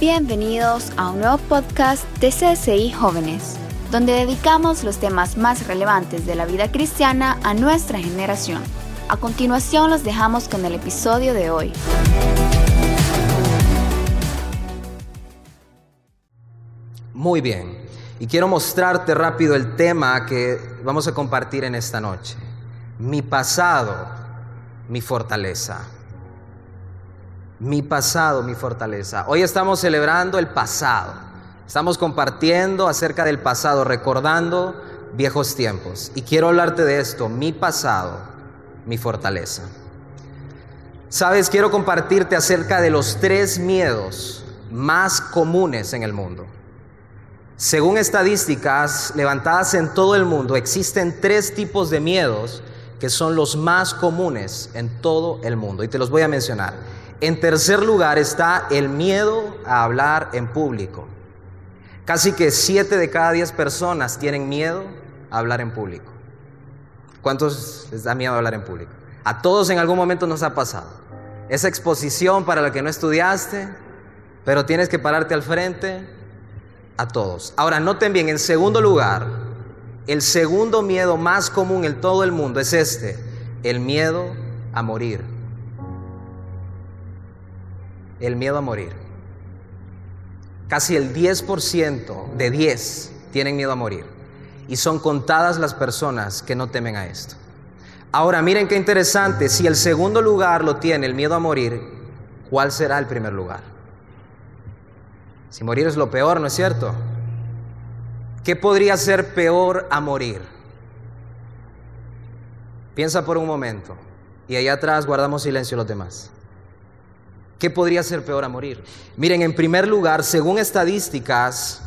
Bienvenidos a un nuevo podcast de CSI Jóvenes, donde dedicamos los temas más relevantes de la vida cristiana a nuestra generación. A continuación los dejamos con el episodio de hoy. Muy bien, y quiero mostrarte rápido el tema que vamos a compartir en esta noche. Mi pasado, mi fortaleza. Mi pasado, mi fortaleza. Hoy estamos celebrando el pasado. Estamos compartiendo acerca del pasado, recordando viejos tiempos. Y quiero hablarte de esto, mi pasado, mi fortaleza. Sabes, quiero compartirte acerca de los tres miedos más comunes en el mundo. Según estadísticas levantadas en todo el mundo, existen tres tipos de miedos que son los más comunes en todo el mundo. Y te los voy a mencionar. En tercer lugar está el miedo a hablar en público. Casi que siete de cada diez personas tienen miedo a hablar en público. ¿Cuántos les da miedo hablar en público? A todos en algún momento nos ha pasado. Esa exposición para la que no estudiaste, pero tienes que pararte al frente, a todos. Ahora, noten bien, en segundo lugar, el segundo miedo más común en todo el mundo es este, el miedo a morir el miedo a morir. Casi el 10% de 10 tienen miedo a morir. Y son contadas las personas que no temen a esto. Ahora, miren qué interesante, si el segundo lugar lo tiene el miedo a morir, ¿cuál será el primer lugar? Si morir es lo peor, ¿no es cierto? ¿Qué podría ser peor a morir? Piensa por un momento y allá atrás guardamos silencio los demás. ¿Qué podría ser peor a morir? Miren, en primer lugar, según estadísticas,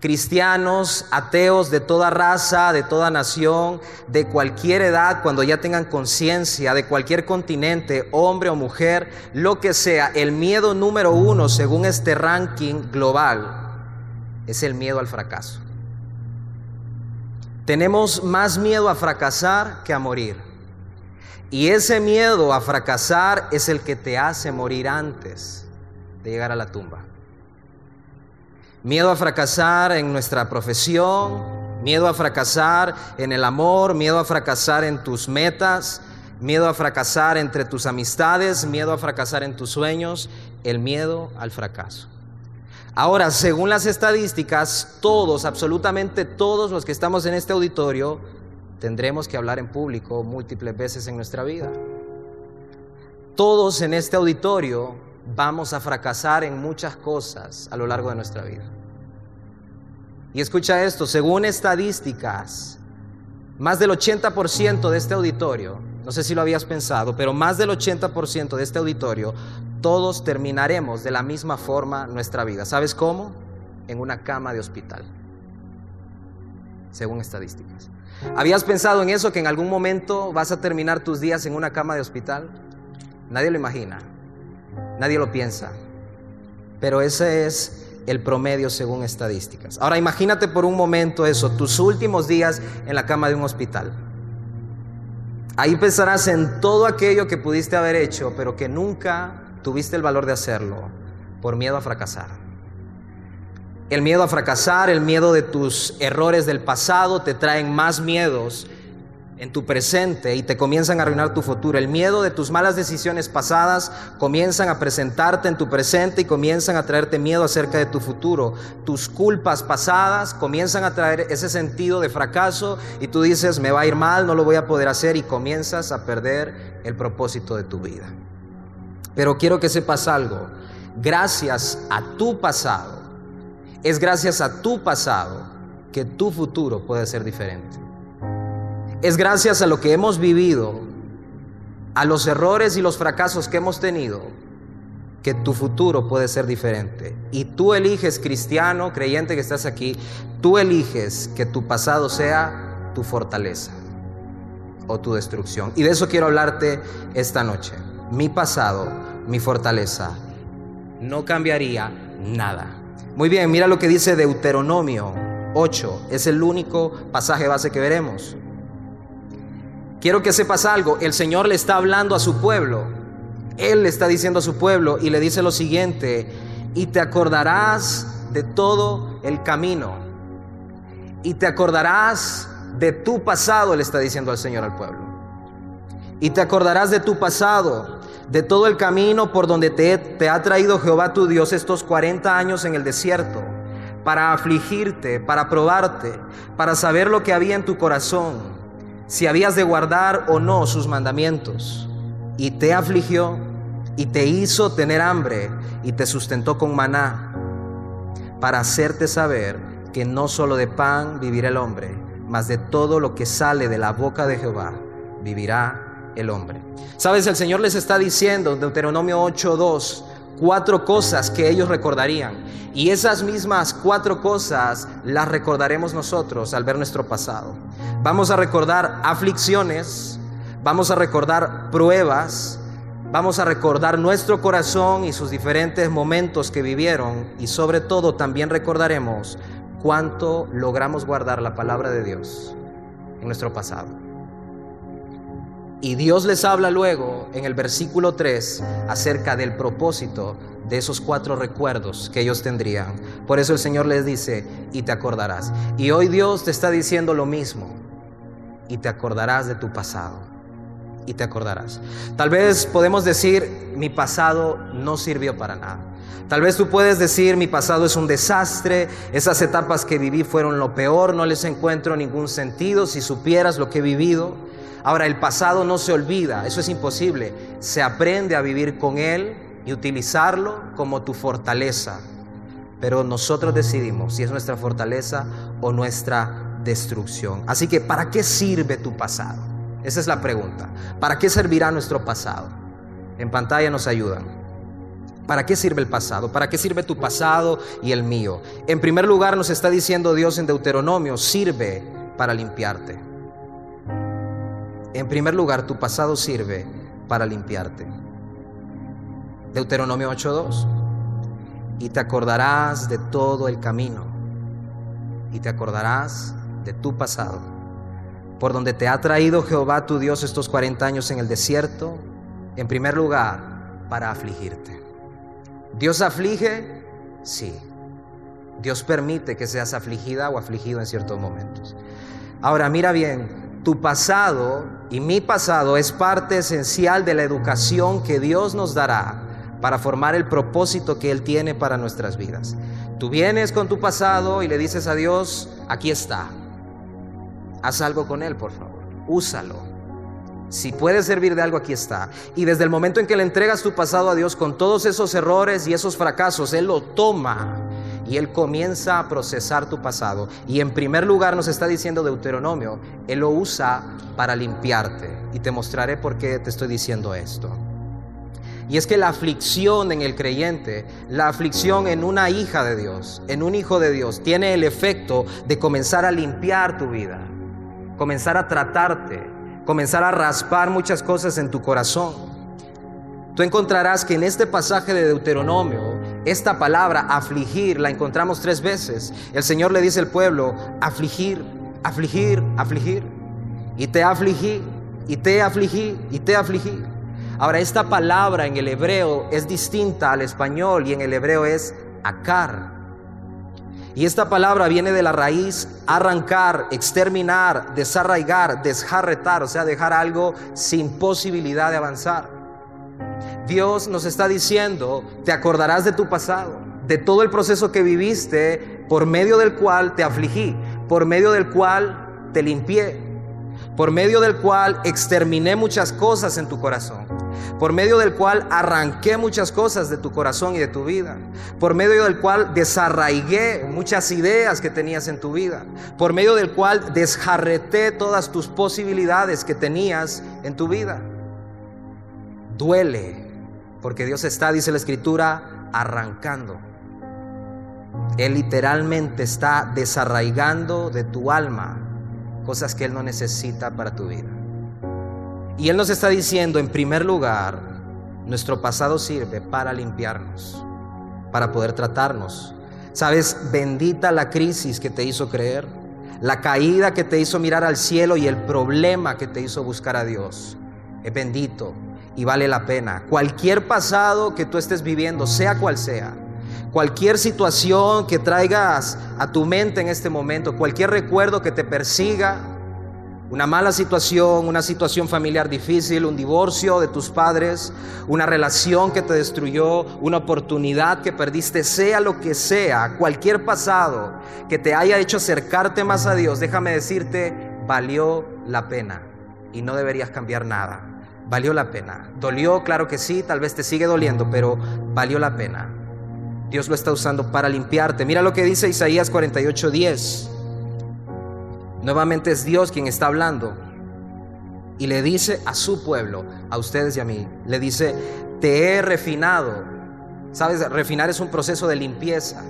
cristianos, ateos de toda raza, de toda nación, de cualquier edad, cuando ya tengan conciencia, de cualquier continente, hombre o mujer, lo que sea, el miedo número uno, según este ranking global, es el miedo al fracaso. Tenemos más miedo a fracasar que a morir. Y ese miedo a fracasar es el que te hace morir antes de llegar a la tumba. Miedo a fracasar en nuestra profesión, miedo a fracasar en el amor, miedo a fracasar en tus metas, miedo a fracasar entre tus amistades, miedo a fracasar en tus sueños, el miedo al fracaso. Ahora, según las estadísticas, todos, absolutamente todos los que estamos en este auditorio, tendremos que hablar en público múltiples veces en nuestra vida. Todos en este auditorio vamos a fracasar en muchas cosas a lo largo de nuestra vida. Y escucha esto, según estadísticas, más del 80% de este auditorio, no sé si lo habías pensado, pero más del 80% de este auditorio, todos terminaremos de la misma forma nuestra vida. ¿Sabes cómo? En una cama de hospital, según estadísticas. ¿Habías pensado en eso, que en algún momento vas a terminar tus días en una cama de hospital? Nadie lo imagina, nadie lo piensa, pero ese es el promedio según estadísticas. Ahora imagínate por un momento eso, tus últimos días en la cama de un hospital. Ahí pensarás en todo aquello que pudiste haber hecho, pero que nunca tuviste el valor de hacerlo por miedo a fracasar. El miedo a fracasar, el miedo de tus errores del pasado te traen más miedos en tu presente y te comienzan a arruinar tu futuro. El miedo de tus malas decisiones pasadas comienzan a presentarte en tu presente y comienzan a traerte miedo acerca de tu futuro. Tus culpas pasadas comienzan a traer ese sentido de fracaso y tú dices, me va a ir mal, no lo voy a poder hacer y comienzas a perder el propósito de tu vida. Pero quiero que sepas algo, gracias a tu pasado, es gracias a tu pasado que tu futuro puede ser diferente. Es gracias a lo que hemos vivido, a los errores y los fracasos que hemos tenido, que tu futuro puede ser diferente. Y tú eliges, cristiano, creyente que estás aquí, tú eliges que tu pasado sea tu fortaleza o tu destrucción. Y de eso quiero hablarte esta noche. Mi pasado, mi fortaleza, no cambiaría nada. Muy bien, mira lo que dice Deuteronomio 8. Es el único pasaje base que veremos. Quiero que sepas algo. El Señor le está hablando a su pueblo. Él le está diciendo a su pueblo y le dice lo siguiente. y te acordarás de todo el camino. Y te acordarás de tu pasado, le está diciendo al Señor al pueblo. Y te acordarás de tu pasado, de todo el camino por donde te, ha traído Jehová tu Dios estos 40 años en el desierto, para afligirte, para probarte, para saber lo que había en tu corazón, si habías de guardar o no sus mandamientos. Y te afligió y te hizo tener hambre y te sustentó con maná, para hacerte saber que no solo de pan vivirá el hombre, mas de todo lo que sale de la boca de Jehová vivirá el hombre. Sabes, el Señor les está diciendo en Deuteronomio 8:2 cuatro cosas que ellos recordarían. Y esas mismas cuatro cosas las recordaremos nosotros al ver nuestro pasado. Vamos a recordar aflicciones, vamos a recordar pruebas, vamos a recordar nuestro corazón y sus diferentes momentos que vivieron y sobre todo también recordaremos cuánto logramos guardar la palabra de Dios en nuestro pasado. Y Dios les habla luego en el versículo 3 acerca del propósito de esos cuatro recuerdos que ellos tendrían. Por eso el Señor les dice, y te acordarás. Y hoy Dios te está diciendo lo mismo, y te acordarás de tu pasado. Y te acordarás. Tal vez podemos decir, mi pasado no sirvió para nada. Tal vez tú puedes decir, mi pasado es un desastre, esas etapas que viví fueron lo peor, no les encuentro ningún sentido si supieras lo que he vivido. Ahora, el pasado no se olvida, eso es imposible. Se aprende a vivir con él y utilizarlo como tu fortaleza. Pero nosotros decidimos si es nuestra fortaleza o nuestra destrucción. Así que, ¿para qué sirve tu pasado? Esa es la pregunta. ¿Para qué servirá nuestro pasado? En pantalla nos ayudan. ¿Para qué sirve el pasado? ¿Para qué sirve tu pasado y el mío? En primer lugar nos está diciendo Dios en Deuteronomio, sirve para limpiarte. En primer lugar, tu pasado sirve para limpiarte. Deuteronomio 8.2. Y te acordarás de todo el camino. Y te acordarás de tu pasado. Por donde te ha traído Jehová tu Dios estos 40 años en el desierto. En primer lugar, para afligirte. ¿Dios aflige? Sí. Dios permite que seas afligida o afligido en ciertos momentos. Ahora, mira bien, tu pasado y mi pasado es parte esencial de la educación que Dios nos dará para formar el propósito que Él tiene para nuestras vidas. Tú vienes con tu pasado y le dices a Dios, aquí está. Haz algo con Él, por favor. Úsalo. Si puede servir de algo, aquí está. Y desde el momento en que le entregas tu pasado a Dios con todos esos errores y esos fracasos, Él lo toma y Él comienza a procesar tu pasado. Y en primer lugar nos está diciendo Deuteronomio, Él lo usa para limpiarte. Y te mostraré por qué te estoy diciendo esto. Y es que la aflicción en el creyente, la aflicción en una hija de Dios, en un hijo de Dios, tiene el efecto de comenzar a limpiar tu vida, comenzar a tratarte, comenzar a raspar muchas cosas en tu corazón. Tú encontrarás que en este pasaje de Deuteronomio, esta palabra afligir la encontramos tres veces. El Señor le dice al pueblo, afligir, afligir, afligir. Y te afligí, y te afligí, y te afligí. Ahora, esta palabra en el hebreo es distinta al español y en el hebreo es acar. Y esta palabra viene de la raíz arrancar, exterminar, desarraigar, desjarretar, o sea, dejar algo sin posibilidad de avanzar. Dios nos está diciendo, te acordarás de tu pasado, de todo el proceso que viviste, por medio del cual te afligí, por medio del cual te limpié, por medio del cual exterminé muchas cosas en tu corazón por medio del cual arranqué muchas cosas de tu corazón y de tu vida, por medio del cual desarraigué muchas ideas que tenías en tu vida, por medio del cual desjarreté todas tus posibilidades que tenías en tu vida. Duele, porque Dios está, dice la escritura, arrancando. Él literalmente está desarraigando de tu alma cosas que Él no necesita para tu vida. Y Él nos está diciendo, en primer lugar, nuestro pasado sirve para limpiarnos, para poder tratarnos. Sabes, bendita la crisis que te hizo creer, la caída que te hizo mirar al cielo y el problema que te hizo buscar a Dios. Es bendito y vale la pena. Cualquier pasado que tú estés viviendo, sea cual sea, Cualquier situación que traigas a tu mente en este momento, cualquier recuerdo que te persiga, una mala situación, una situación familiar difícil, un divorcio de tus padres, una relación que te destruyó, una oportunidad que perdiste, sea lo que sea, cualquier pasado que te haya hecho acercarte más a Dios, déjame decirte, valió la pena y no deberías cambiar nada. Valió la pena. Dolió, claro que sí, tal vez te sigue doliendo, pero valió la pena. Dios lo está usando para limpiarte. Mira lo que dice Isaías 48:10. Nuevamente es Dios quien está hablando. Y le dice a su pueblo, a ustedes y a mí, le dice, te he refinado. Sabes, refinar es un proceso de limpieza.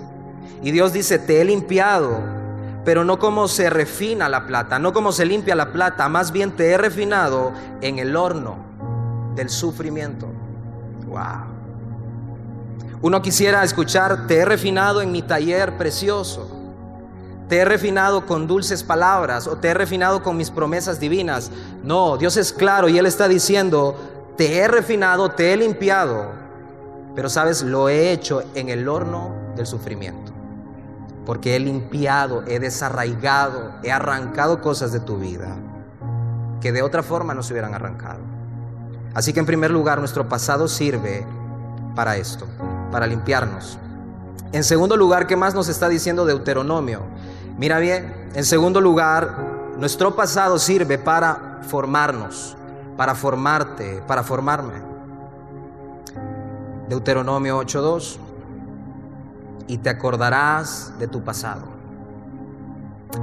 Y Dios dice, te he limpiado, pero no como se refina la plata, no como se limpia la plata, más bien te he refinado en el horno del sufrimiento. Wow. Uno quisiera escuchar, te he refinado en mi taller precioso. Te he refinado con dulces palabras o te he refinado con mis promesas divinas. No, Dios es claro y Él está diciendo, te he refinado, te he limpiado, pero sabes, lo he hecho en el horno del sufrimiento. Porque he limpiado, he desarraigado, he arrancado cosas de tu vida que de otra forma no se hubieran arrancado. Así que en primer lugar, nuestro pasado sirve para esto para limpiarnos. En segundo lugar, ¿qué más nos está diciendo Deuteronomio? Mira bien, en segundo lugar, nuestro pasado sirve para formarnos, para formarte, para formarme. Deuteronomio 8.2, y te acordarás de tu pasado,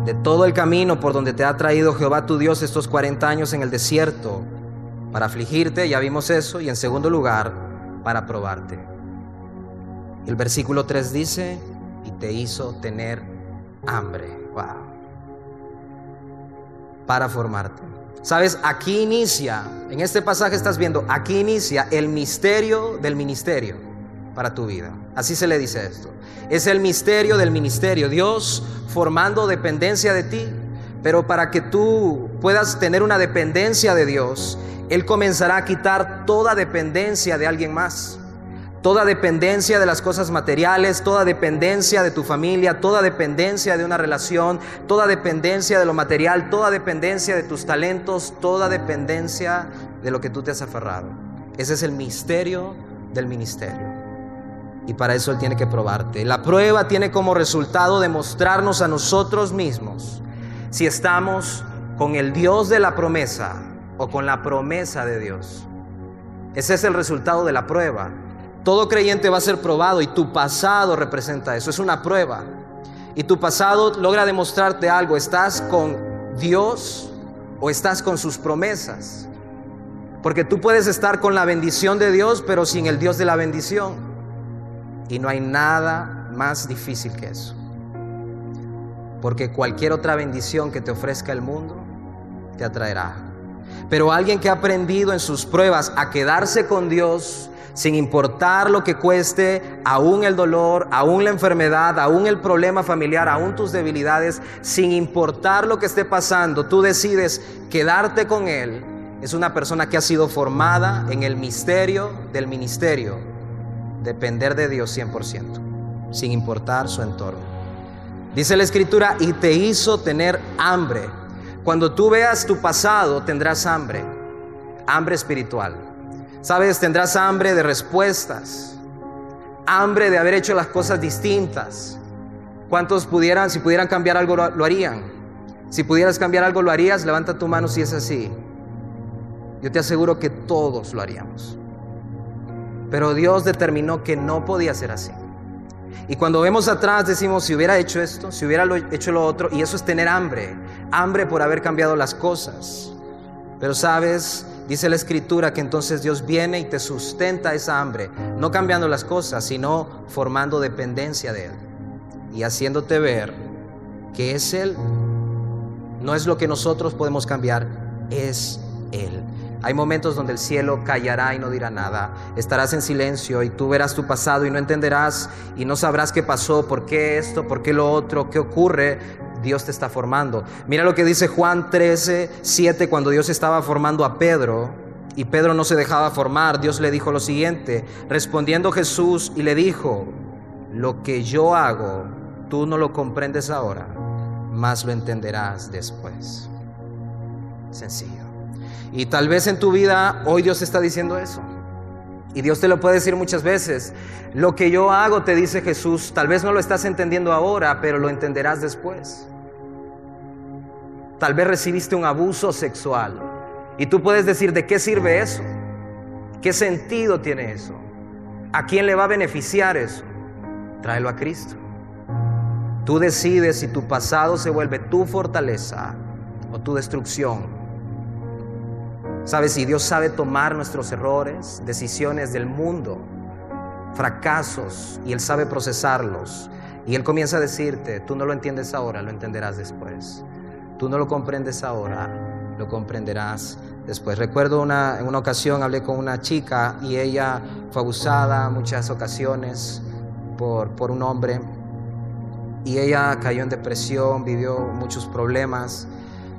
de todo el camino por donde te ha traído Jehová tu Dios estos 40 años en el desierto, para afligirte, ya vimos eso, y en segundo lugar, para probarte. El versículo 3 dice, y te hizo tener hambre. Para formarte. Sabes, aquí inicia, en este pasaje estás viendo, aquí inicia el misterio del ministerio para tu vida. Así se le dice esto. Es el misterio del ministerio. Dios formando dependencia de ti. Pero para que tú puedas tener una dependencia de Dios, Él comenzará a quitar toda dependencia de alguien más. Toda dependencia de las cosas materiales, toda dependencia de tu familia, toda dependencia de una relación, toda dependencia de lo material, toda dependencia de tus talentos, toda dependencia de lo que tú te has aferrado. Ese es el misterio del ministerio. Y para eso Él tiene que probarte. La prueba tiene como resultado demostrarnos a nosotros mismos si estamos con el Dios de la promesa o con la promesa de Dios. Ese es el resultado de la prueba. Todo creyente va a ser probado y tu pasado representa eso, es una prueba. Y tu pasado logra demostrarte algo, ¿estás con Dios o estás con sus promesas? Porque tú puedes estar con la bendición de Dios, pero sin el Dios de la bendición. Y no hay nada más difícil que eso. Porque cualquier otra bendición que te ofrezca el mundo te atraerá. Pero alguien que ha aprendido en sus pruebas a quedarse con Dios, sin importar lo que cueste, aún el dolor, aún la enfermedad, aún el problema familiar, aún tus debilidades, sin importar lo que esté pasando, tú decides quedarte con Él, es una persona que ha sido formada en el misterio del ministerio, depender de Dios 100%, sin importar su entorno. Dice la escritura, y te hizo tener hambre. Cuando tú veas tu pasado, tendrás hambre, hambre espiritual. Sabes, tendrás hambre de respuestas, hambre de haber hecho las cosas distintas. ¿Cuántos pudieran, si pudieran cambiar algo, lo, harían? Si pudieras cambiar algo, lo harías. Levanta tu mano si es así. Yo te aseguro que todos lo haríamos. Pero Dios determinó que no podía ser así. Y cuando vemos atrás decimos, si hubiera hecho esto, si hubiera hecho lo otro, y eso es tener hambre, hambre por haber cambiado las cosas. Pero sabes, Dice la escritura que entonces Dios viene y te sustenta esa hambre, no cambiando las cosas, sino formando dependencia de Él y haciéndote ver que es Él. No es lo que nosotros podemos cambiar, es Él. Hay momentos donde el cielo callará y no dirá nada. Estarás en silencio y tú verás tu pasado y no entenderás y no sabrás qué pasó, por qué esto, por qué lo otro, qué ocurre. Dios te está formando. Mira lo que dice Juan 13, 7 cuando Dios estaba formando a Pedro y Pedro no se dejaba formar. Dios le dijo lo siguiente, respondiendo Jesús y le dijo, lo que yo hago, tú no lo comprendes ahora, más lo entenderás después. Sencillo. Y tal vez en tu vida hoy Dios está diciendo eso. Y Dios te lo puede decir muchas veces. Lo que yo hago, te dice Jesús, tal vez no lo estás entendiendo ahora, pero lo entenderás después. Tal vez recibiste un abuso sexual. Y tú puedes decir, ¿de qué sirve eso? ¿Qué sentido tiene eso? ¿A quién le va a beneficiar eso? Tráelo a Cristo. Tú decides si tu pasado se vuelve tu fortaleza o tu destrucción. Sabes, si Dios sabe tomar nuestros errores, decisiones del mundo, fracasos, y Él sabe procesarlos, y Él comienza a decirte, tú no lo entiendes ahora, lo entenderás después. Tú no lo comprendes ahora, lo comprenderás después. Recuerdo una, en una ocasión hablé con una chica y ella fue abusada muchas ocasiones por, por un hombre y ella cayó en depresión, vivió muchos problemas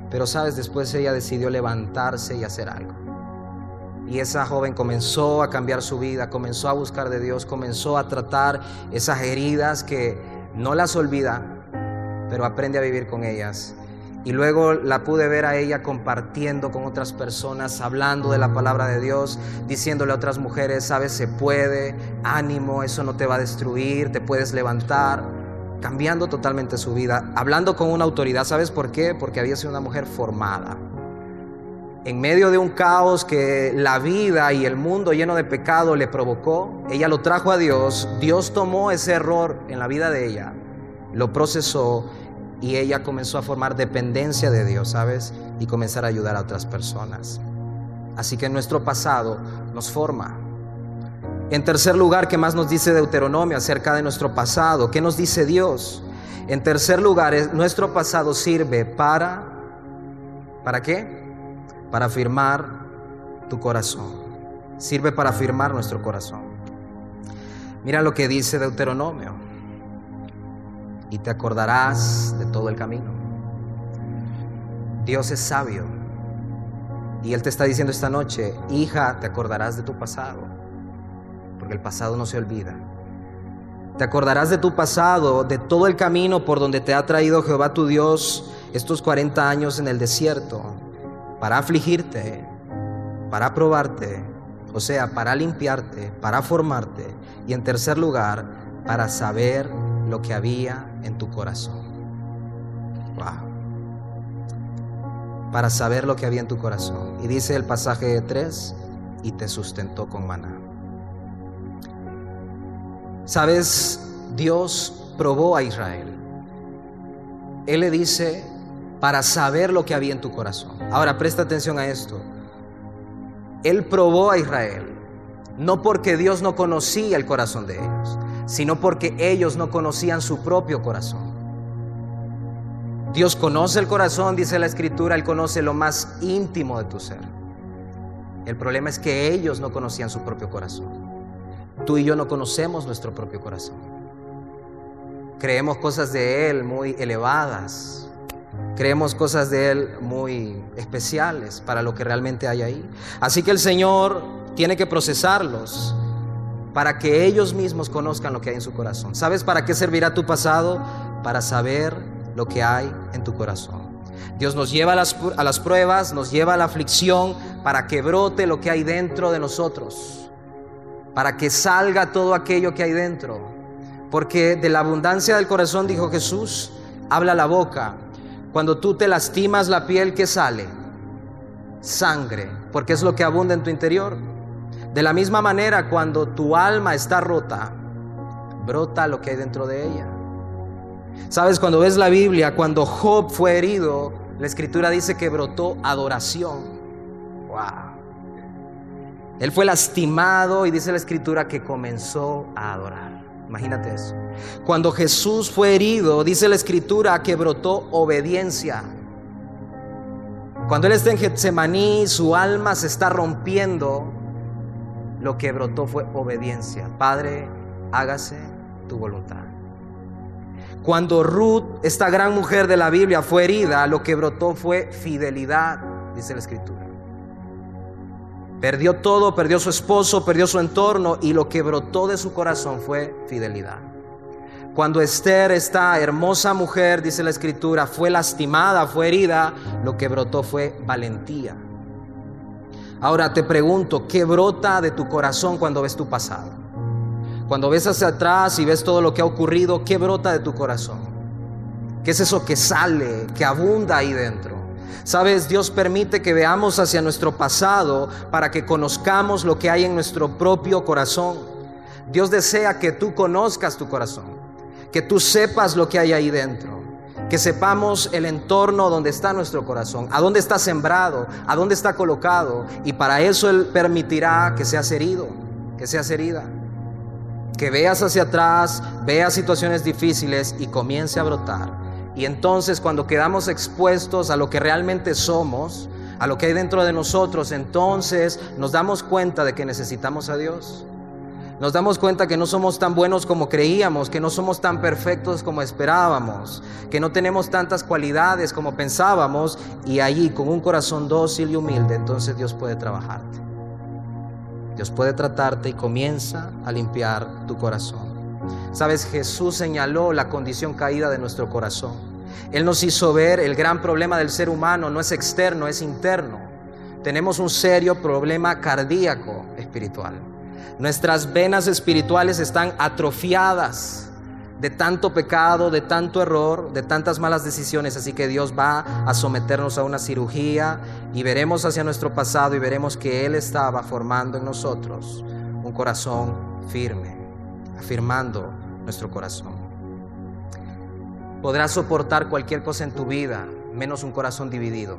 pero sabes, después ella decidió levantarse y hacer algo. Y esa joven comenzó a cambiar su vida, comenzó a buscar de Dios, comenzó a tratar esas heridas que no las olvida, pero aprende a vivir con ellas. Y luego la pude ver a ella compartiendo con otras personas, hablando de la palabra de Dios, diciéndole a otras mujeres, sabes, se puede, ánimo, eso no te va a destruir, te puedes levantar cambiando totalmente su vida, hablando con una autoridad. ¿Sabes por qué? Porque había sido una mujer formada. En medio de un caos que la vida y el mundo lleno de pecado le provocó, ella lo trajo a Dios, Dios tomó ese error en la vida de ella, lo procesó y ella comenzó a formar dependencia de Dios, ¿sabes? Y comenzar a ayudar a otras personas. Así que nuestro pasado nos forma, en tercer lugar, ¿qué más nos dice Deuteronomio acerca de nuestro pasado? ¿Qué nos dice Dios? En tercer lugar, nuestro pasado sirve para, ¿para qué? Para afirmar tu corazón. Sirve para afirmar nuestro corazón. Mira lo que dice Deuteronomio. Y te acordarás de todo el camino. Dios es sabio. Y Él te está diciendo esta noche, hija, te acordarás de tu pasado porque el pasado no se olvida. Te acordarás de tu pasado, de todo el camino por donde te ha traído Jehová tu Dios estos 40 años en el desierto, para afligirte, para probarte, o sea, para limpiarte, para formarte y en tercer lugar, para saber lo que había en tu corazón. Wow. Para saber lo que había en tu corazón. Y dice el pasaje de 3, y te sustentó con maná. Sabes, Dios probó a Israel. Él le dice para saber lo que había en tu corazón. Ahora presta atención a esto. Él probó a Israel, no porque Dios no conocía el corazón de ellos, sino porque ellos no conocían su propio corazón. Dios conoce el corazón, dice la escritura, Él conoce lo más íntimo de tu ser. El problema es que ellos no conocían su propio corazón. Tú y yo no conocemos nuestro propio corazón. Creemos cosas de Él muy elevadas. Creemos cosas de Él muy especiales para lo que realmente hay ahí. Así que el Señor tiene que procesarlos para que ellos mismos conozcan lo que hay en su corazón. ¿Sabes para qué servirá tu pasado? Para saber lo que hay en tu corazón. Dios nos lleva a las, pruebas, nos lleva a la aflicción para que brote lo que hay dentro de nosotros para que salga todo aquello que hay dentro. Porque de la abundancia del corazón, dijo Jesús, habla la boca. Cuando tú te lastimas la piel, ¿qué sale? Sangre, porque es lo que abunda en tu interior. De la misma manera, cuando tu alma está rota, brota lo que hay dentro de ella. Sabes, cuando ves la Biblia, cuando Job fue herido, la escritura dice que brotó adoración. Wow. Él fue lastimado y dice la escritura que comenzó a adorar. Imagínate eso. Cuando Jesús fue herido, dice la escritura que brotó obediencia. Cuando Él está en Getsemaní, su alma se está rompiendo. Lo que brotó fue obediencia. Padre, hágase tu voluntad. Cuando Ruth, esta gran mujer de la Biblia, fue herida, lo que brotó fue fidelidad, dice la escritura. Perdió todo, perdió su esposo, perdió su entorno y lo que brotó de su corazón fue fidelidad. Cuando Esther, esta hermosa mujer, dice la escritura, fue lastimada, fue herida, lo que brotó fue valentía. Ahora te pregunto, ¿qué brota de tu corazón cuando ves tu pasado? Cuando ves hacia atrás y ves todo lo que ha ocurrido, ¿qué brota de tu corazón? ¿Qué es eso que sale, que abunda ahí dentro? Sabes, Dios permite que veamos hacia nuestro pasado para que conozcamos lo que hay en nuestro propio corazón. Dios desea que tú conozcas tu corazón, que tú sepas lo que hay ahí dentro, que sepamos el entorno donde está nuestro corazón, a dónde está sembrado, a dónde está colocado, y para eso Él permitirá que seas herido, que seas herida, que veas hacia atrás, veas situaciones difíciles y comience a brotar y entonces cuando quedamos expuestos a lo que realmente somos, a lo que hay dentro de nosotros, entonces nos damos cuenta de que necesitamos a Dios. Nos damos cuenta que no somos tan buenos como creíamos, que no somos tan perfectos como esperábamos, que no tenemos tantas cualidades como pensábamos y allí con un corazón dócil y humilde, entonces Dios puede trabajarte. Dios puede tratarte y comienza a limpiar tu corazón. Sabes, Jesús señaló la condición caída de nuestro corazón. Él nos hizo ver el gran problema del ser humano, no es externo, es interno. Tenemos un serio problema cardíaco espiritual. Nuestras venas espirituales están atrofiadas de tanto pecado, de tanto error, de tantas malas decisiones. Así que Dios va a someternos a una cirugía y veremos hacia nuestro pasado y veremos que Él estaba formando en nosotros un corazón firme afirmando nuestro corazón. Podrás soportar cualquier cosa en tu vida, menos un corazón dividido.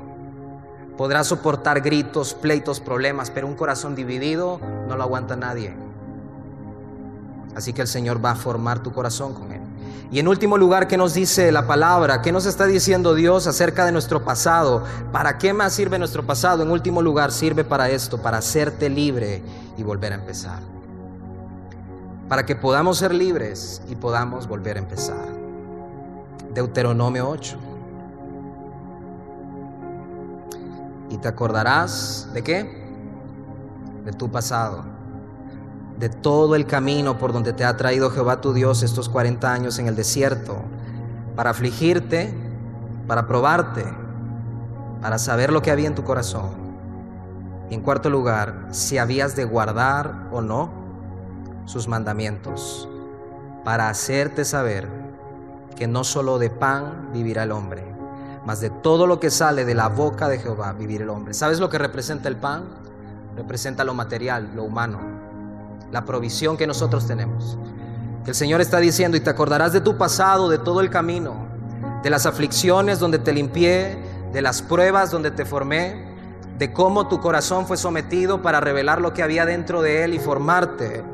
Podrás soportar gritos, pleitos, problemas, pero un corazón dividido no lo aguanta nadie. Así que el Señor va a formar tu corazón con Él. Y en último lugar, ¿qué nos dice la palabra? ¿Qué nos está diciendo Dios acerca de nuestro pasado? ¿Para qué más sirve nuestro pasado? En último lugar, sirve para esto, para hacerte libre y volver a empezar para que podamos ser libres y podamos volver a empezar. Deuteronomio 8. Y te acordarás de qué? De tu pasado, de todo el camino por donde te ha traído Jehová tu Dios estos 40 años en el desierto, para afligirte, para probarte, para saber lo que había en tu corazón. Y en cuarto lugar, si habías de guardar o no sus mandamientos, para hacerte saber que no solo de pan vivirá el hombre, mas de todo lo que sale de la boca de Jehová vivirá el hombre. ¿Sabes lo que representa el pan? Representa lo material, lo humano, la provisión que nosotros tenemos. El Señor está diciendo, y te acordarás de tu pasado, de todo el camino, de las aflicciones donde te limpié, de las pruebas donde te formé, de cómo tu corazón fue sometido para revelar lo que había dentro de él y formarte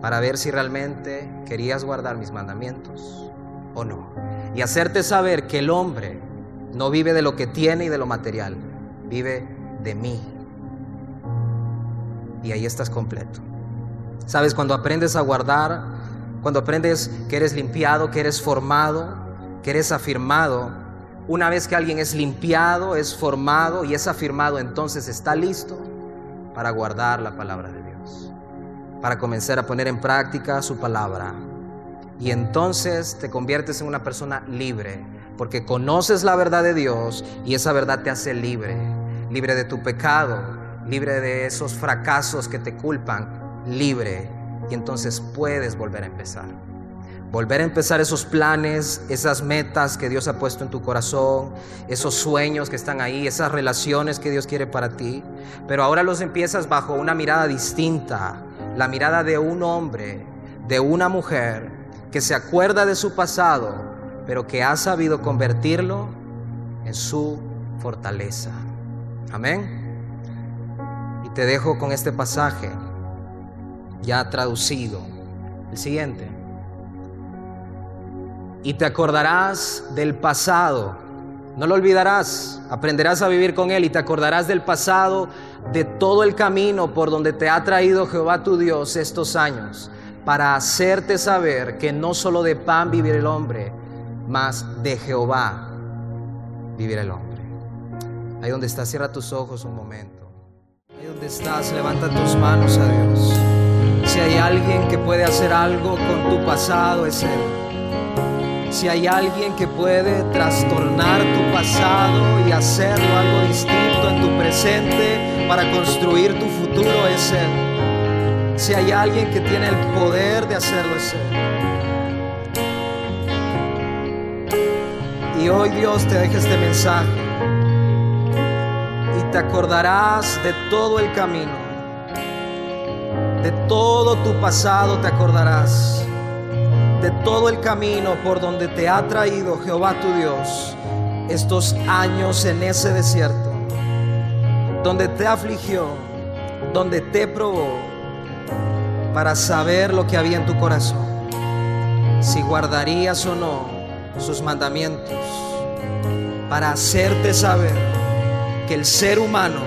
para ver si realmente querías guardar mis mandamientos o no. Y hacerte saber que el hombre no vive de lo que tiene y de lo material, vive de mí. Y ahí estás completo. Sabes, cuando aprendes a guardar, cuando aprendes que eres limpiado, que eres formado, que eres afirmado, una vez que alguien es limpiado, es formado y es afirmado, entonces está listo para guardar la palabra de Dios para comenzar a poner en práctica su palabra. Y entonces te conviertes en una persona libre, porque conoces la verdad de Dios y esa verdad te hace libre, libre de tu pecado, libre de esos fracasos que te culpan, libre. Y entonces puedes volver a empezar. Volver a empezar esos planes, esas metas que Dios ha puesto en tu corazón, esos sueños que están ahí, esas relaciones que Dios quiere para ti. Pero ahora los empiezas bajo una mirada distinta, la mirada de un hombre, de una mujer que se acuerda de su pasado, pero que ha sabido convertirlo en su fortaleza. Amén. Y te dejo con este pasaje ya traducido. El siguiente. Y te acordarás del pasado. No lo olvidarás. Aprenderás a vivir con Él y te acordarás del pasado de todo el camino por donde te ha traído Jehová tu Dios estos años, para hacerte saber que no solo de pan vivirá el hombre, mas de Jehová vivirá el hombre. Ahí donde estás, cierra tus ojos un momento. Ahí donde estás, levanta tus manos a Dios. Si hay alguien que puede hacer algo con tu pasado, es Él. Si hay alguien que puede trastornar tu pasado y hacerlo algo distinto en tu presente para construir tu futuro, es Él. Si hay alguien que tiene el poder de hacerlo, es Él. Y hoy Dios te deja este mensaje y te acordarás de todo el camino, de todo tu pasado te acordarás, de todo el camino por donde te ha traído Jehová tu Dios estos años en ese desierto, donde te afligió, donde te probó, para saber lo que había en tu corazón, si guardarías o no sus mandamientos para hacerte saber que el ser humano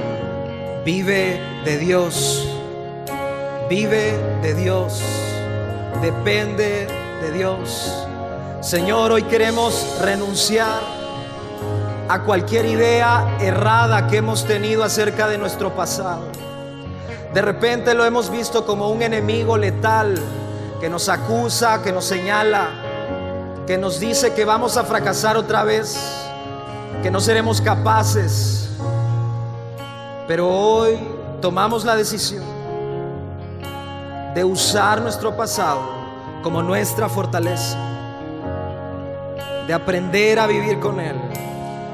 vive de Dios, vive de Dios, depende de Dios. Señor, hoy queremos renunciar a cualquier idea errada que hemos tenido acerca de nuestro pasado. De repente lo hemos visto como un enemigo letal que nos acusa, que nos señala, que nos dice que vamos a fracasar otra vez, que no seremos capaces. Pero hoy tomamos la decisión de usar nuestro pasado como nuestra fortaleza, de aprender a vivir con Él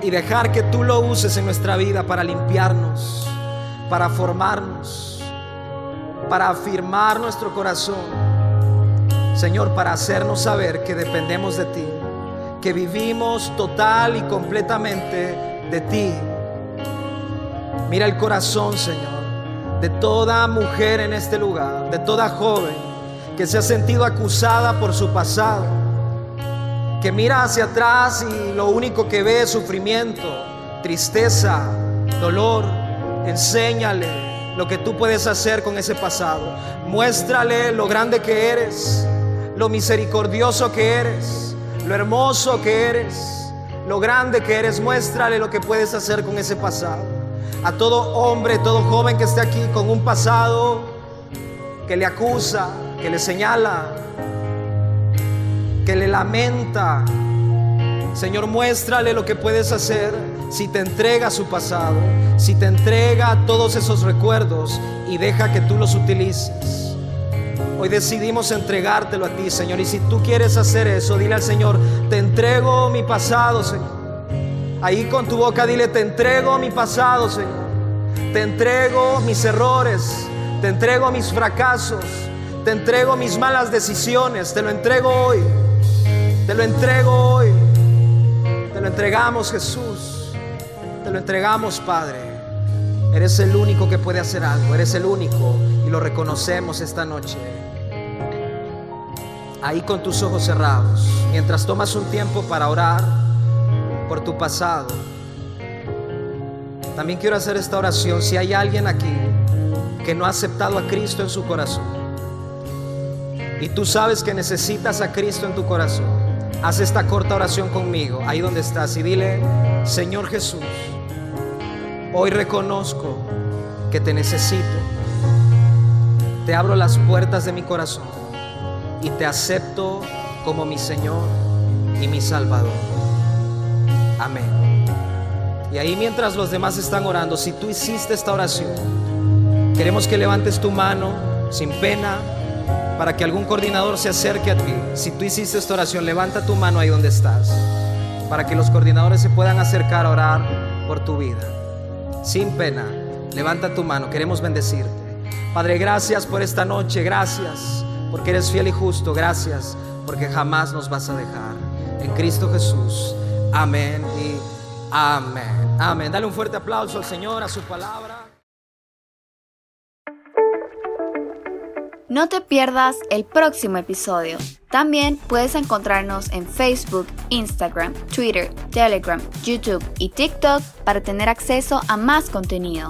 y dejar que tú lo uses en nuestra vida para limpiarnos, para formarnos, para afirmar nuestro corazón Señor, para hacernos saber que dependemos de ti, que vivimos total y completamente de ti. Mira el corazón, Señor, de toda mujer en este lugar, de toda joven que se ha sentido acusada por su pasado, que mira hacia atrás y lo único que ve es sufrimiento, tristeza, dolor. Enséñale lo que tú puedes hacer con ese pasado. Muéstrale lo grande que eres lo misericordioso que eres, lo hermoso que eres, lo grande que eres. Muéstrale lo que puedes hacer con ese pasado. A todo hombre, todo joven que esté aquí con un pasado que le acusa, que le señala, que le lamenta. Señor, muéstrale lo que puedes hacer si te entrega su pasado, si te entrega todos esos recuerdos y deja que tú los utilices. Hoy decidimos entregártelo a ti, Señor. Y si tú quieres hacer eso, dile al Señor, te entrego mi pasado, Señor. Ahí con tu boca dile, te entrego mi pasado, Señor. Te entrego mis errores, te entrego mis fracasos, te entrego mis malas decisiones, te lo entrego hoy. Te lo entrego hoy. Te lo entregamos, Jesús. Te lo entregamos, Padre. Eres el único que puede hacer algo, eres el único y lo reconocemos esta noche ahí con tus ojos cerrados, mientras tomas un tiempo para orar por tu pasado, también quiero hacer esta oración. Si hay alguien aquí que no ha aceptado a Cristo en su corazón y tú sabes que necesitas a Cristo en tu corazón, haz esta corta oración conmigo, ahí donde estás, y dile, Señor Jesús, hoy reconozco que te necesito. Te abro las puertas de mi corazón y te acepto como mi Señor y mi Salvador. Amén. Y ahí mientras los demás están orando, si tú hiciste esta oración, queremos que levantes tu mano sin pena para que algún coordinador se acerque a ti. Si tú hiciste esta oración, levanta tu mano ahí donde estás, para que los coordinadores se puedan acercar a orar por tu vida. Sin pena, levanta tu mano, queremos bendecirte. Padre, gracias por esta noche, gracias porque eres fiel y justo. Gracias, porque jamás nos vas a dejar. En Cristo Jesús. Amén y amén. Amén. Dale un fuerte aplauso al Señor, a su palabra. No te pierdas el próximo episodio. También puedes encontrarnos en Facebook, Instagram, Twitter, Telegram, YouTube y TikTok para tener acceso a más contenido.